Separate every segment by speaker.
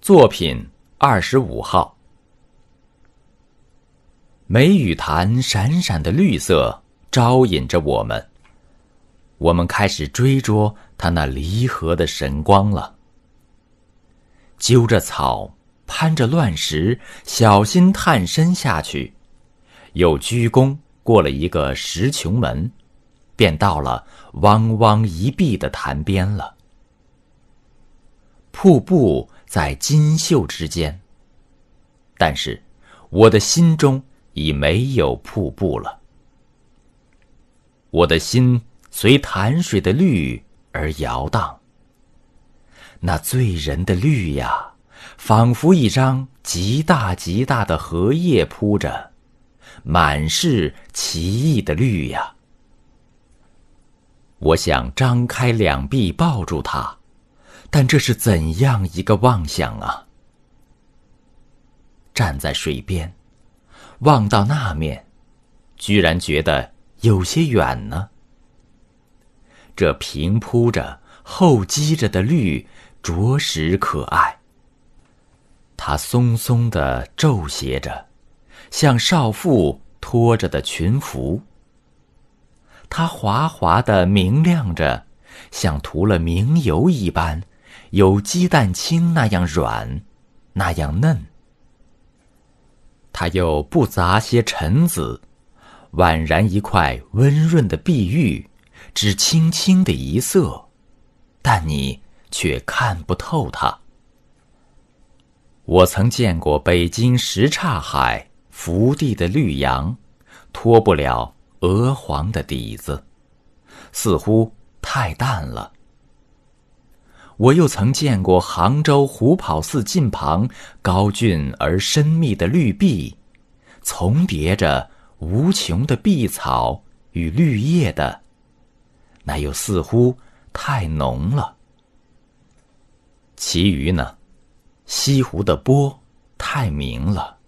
Speaker 1: 作品二十五号。梅雨潭闪闪的绿色招引着我们，我们开始追逐它那离合的神光了。揪着草，攀着乱石，小心探身下去，又鞠躬过了一个石穹门，便到了汪汪一碧的潭边了。瀑布在金秀之间，但是我的心中。已没有瀑布了，我的心随潭水的绿而摇荡。那醉人的绿呀，仿佛一张极大极大的荷叶铺着，满是奇异的绿呀。我想张开两臂抱住它，但这是怎样一个妄想啊！站在水边。望到那面，居然觉得有些远呢。这平铺着、厚积着的绿，着实可爱。它松松的皱斜着，像少妇拖着的裙服。它滑滑的明亮着，像涂了明油一般，有鸡蛋清那样软，那样嫩。它又不杂些尘子，宛然一块温润的碧玉，只轻轻的一色，但你却看不透它。我曾见过北京什刹海福地的绿杨，脱不了鹅黄的底子，似乎太淡了。我又曾见过杭州虎跑寺近旁高峻而深密的绿壁，重叠着无穷的碧草与绿叶的，那又似乎太浓了。其余呢，西湖的波太明了，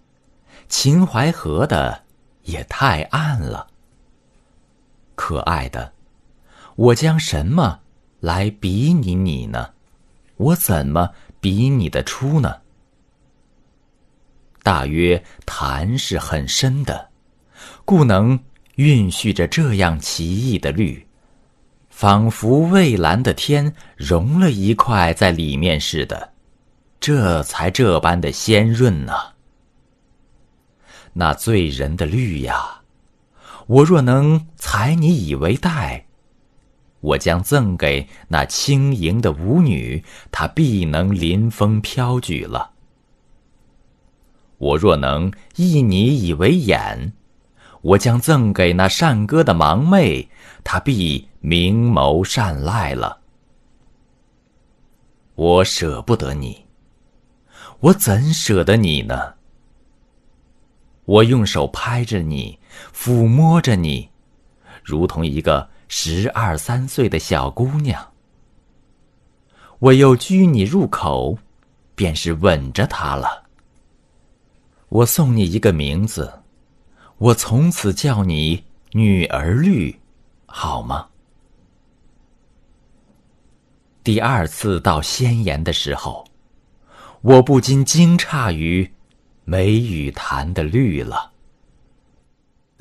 Speaker 1: 秦淮河的也太暗了。可爱的，我将什么来比拟你呢？我怎么比你的出呢？大约潭是很深的，故能蕴蓄着这样奇异的绿，仿佛蔚蓝的天融了一块在里面似的，这才这般的鲜润呢。那醉人的绿呀，我若能采你以为带。我将赠给那轻盈的舞女，她必能临风飘举了。我若能一你以为眼，我将赠给那善歌的盲妹，她必明眸善睐了。我舍不得你，我怎舍得你呢？我用手拍着你，抚摸着你，如同一个。十二三岁的小姑娘，我又拘你入口，便是吻着她了。我送你一个名字，我从此叫你女儿绿，好吗？第二次到仙岩的时候，我不禁惊诧于梅雨潭的绿了。